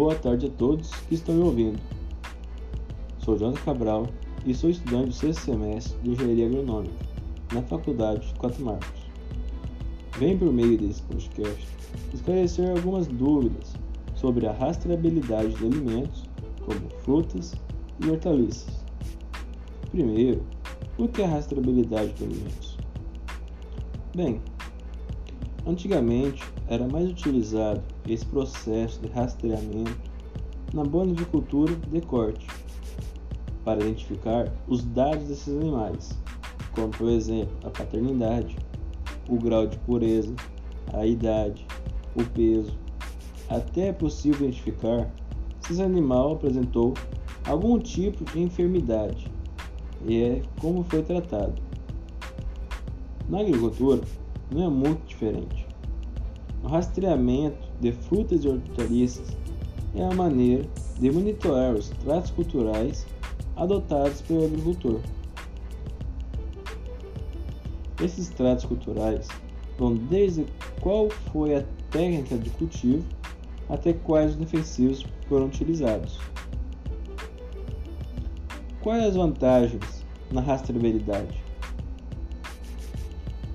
Boa tarde a todos que estão me ouvindo. Sou Jonathan Cabral e sou estudante do sexto semestre de Engenharia Agronômica na Faculdade Quatro Marcos. Venho por meio desse podcast esclarecer algumas dúvidas sobre a rastreabilidade de alimentos, como frutas e hortaliças. Primeiro, o que é a rastreabilidade de alimentos? Bem, antigamente era mais utilizado esse processo de rastreamento na bonicultura de corte, para identificar os dados desses animais, como por exemplo a paternidade, o grau de pureza, a idade, o peso. Até é possível identificar se esse animal apresentou algum tipo de enfermidade e é como foi tratado. Na agricultura não é muito diferente. O rastreamento de frutas e hortaliças é a maneira de monitorar os tratos culturais adotados pelo agricultor. Esses tratos culturais vão desde qual foi a técnica de cultivo até quais os defensivos foram utilizados. Quais as vantagens na rastreabilidade?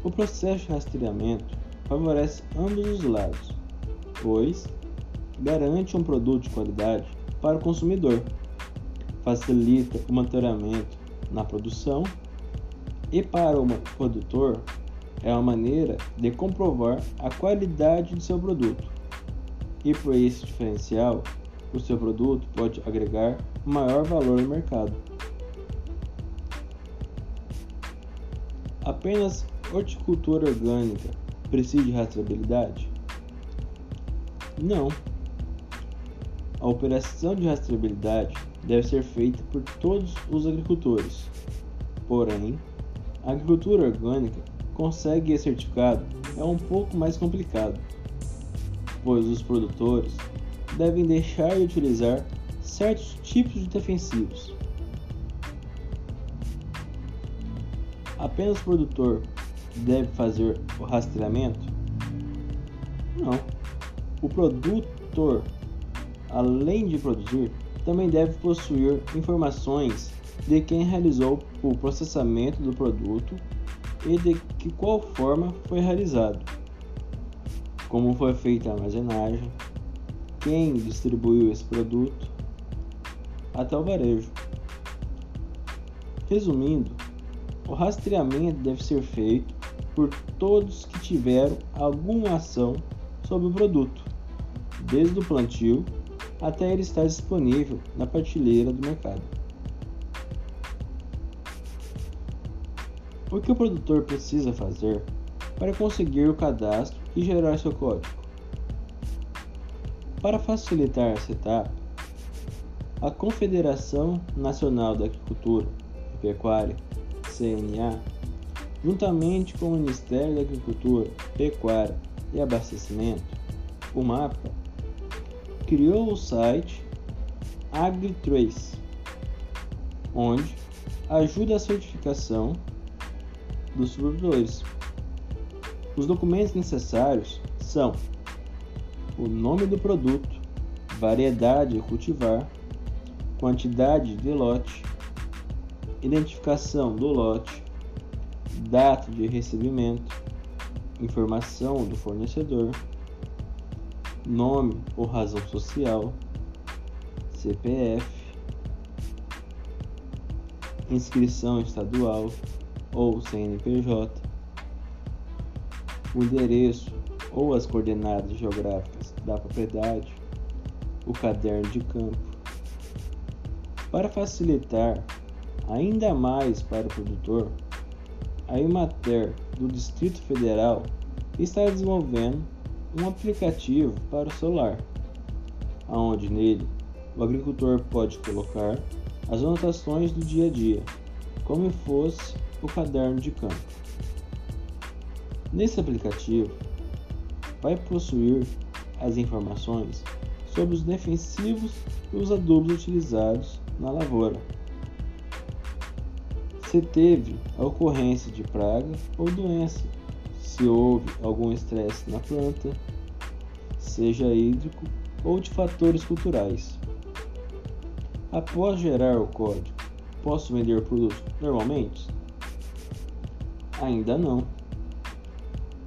O processo de rastreamento favorece ambos os lados, pois garante um produto de qualidade para o consumidor, facilita o monitoramento na produção e para o produtor é uma maneira de comprovar a qualidade de seu produto. E por esse diferencial, o seu produto pode agregar maior valor no mercado. Apenas horticultura orgânica precisa de rastreabilidade? Não. A operação de rastreabilidade deve ser feita por todos os agricultores. Porém, a agricultura orgânica consegue esse certificado é um pouco mais complicado, pois os produtores devem deixar de utilizar certos tipos de defensivos. Apenas o produtor deve fazer o rastreamento? Não. O produtor, além de produzir, também deve possuir informações de quem realizou o processamento do produto e de que qual forma foi realizado, como foi feita a armazenagem, quem distribuiu esse produto, até o varejo. Resumindo, o rastreamento deve ser feito por todos que tiveram alguma ação sobre o produto, desde o plantio até ele estar disponível na prateleira do mercado. O que o produtor precisa fazer para conseguir o cadastro e gerar seu código? Para facilitar essa etapa, a Confederação Nacional da Agricultura e Pecuária, CNA, juntamente com o Ministério da Agricultura, Pecuária e Abastecimento, o MAPA, criou o site AgriTrace, onde ajuda a certificação dos produtores. Os documentos necessários são o nome do produto, variedade a cultivar, quantidade de lote, identificação do lote, data de recebimento, informação do fornecedor, nome ou razão social, CPF, inscrição estadual ou CNPJ, o endereço ou as coordenadas geográficas da propriedade, o caderno de campo. Para facilitar ainda mais para o produtor, a Imater do Distrito Federal está desenvolvendo um aplicativo para o celular, onde nele o agricultor pode colocar as anotações do dia a dia, como se fosse o caderno de campo. Nesse aplicativo, vai possuir as informações sobre os defensivos e os adubos utilizados na lavoura. Se teve a ocorrência de praga ou doença, se houve algum estresse na planta, seja hídrico ou de fatores culturais. Após gerar o código, posso vender produtos normalmente? Ainda não.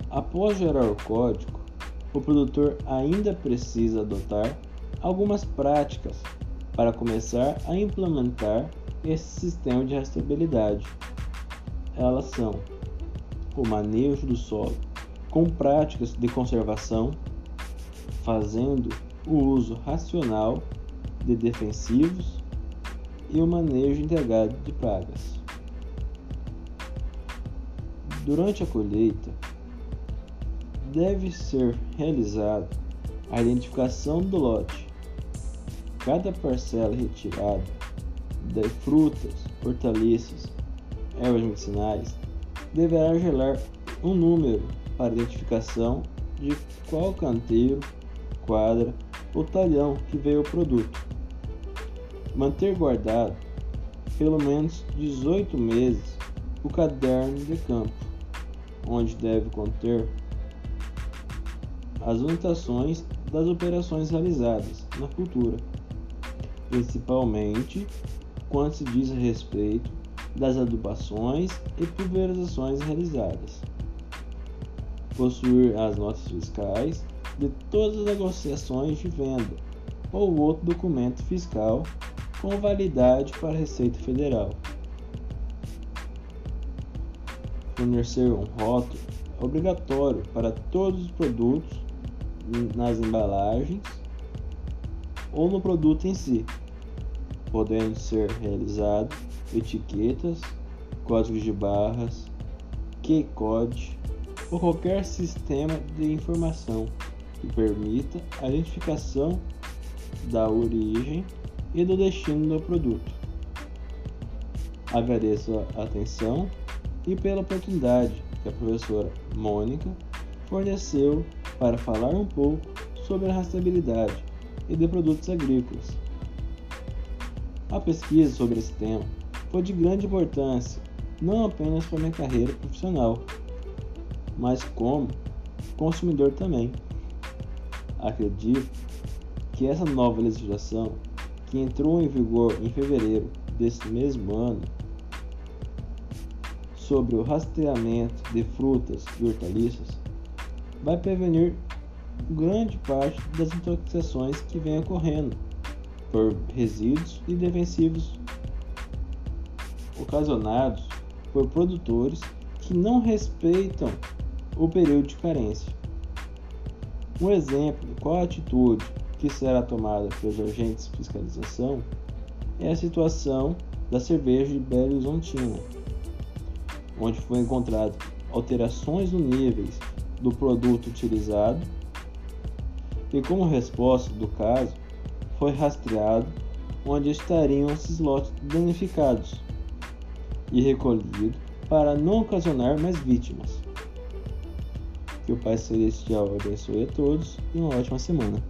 Após gerar o código, o produtor ainda precisa adotar algumas práticas para começar a implementar esse sistema de rastreabilidade. Elas são o manejo do solo com práticas de conservação, fazendo o uso racional de defensivos e o manejo integrado de pragas. Durante a colheita, deve ser realizada a identificação do lote. Cada parcela retirada de frutas, hortaliças, ervas medicinais deverá gerar um número para identificação de qual canteiro, quadra ou talhão que veio o produto. Manter guardado pelo menos 18 meses o caderno de campo, onde deve conter as anotações das operações realizadas na cultura, principalmente quando se diz a respeito das adubações e pulverizações realizadas. Possuir as notas fiscais de todas as negociações de venda ou outro documento fiscal com validade para a Receita Federal. Fornecer um rótulo obrigatório para todos os produtos nas embalagens ou no produto em si, podendo ser realizado etiquetas, códigos de barras, Q-Code ou qualquer sistema de informação que permita a identificação da origem e do destino do produto. Agradeço a atenção e pela oportunidade que a professora Mônica forneceu para falar um pouco sobre a rastreabilidade e de produtos agrícolas. A pesquisa sobre esse tema foi de grande importância, não apenas para minha carreira profissional, mas como consumidor também. Acredito que essa nova legislação, que entrou em vigor em fevereiro deste mesmo ano, sobre o rastreamento de frutas e hortaliças, vai prevenir grande parte das intoxicações que vem ocorrendo por resíduos e defensivos ocasionados por produtores que não respeitam o período de carência. Um exemplo de qual atitude que será tomada pelos agentes de fiscalização é a situação da cerveja de Belo Horizontina, onde foi encontrado alterações no níveis do produto utilizado e como resposta do caso foi rastreado onde estariam esses lotes danificados e recolhido para não ocasionar mais vítimas. Que o Pai Celestial abençoe a todos e uma ótima semana.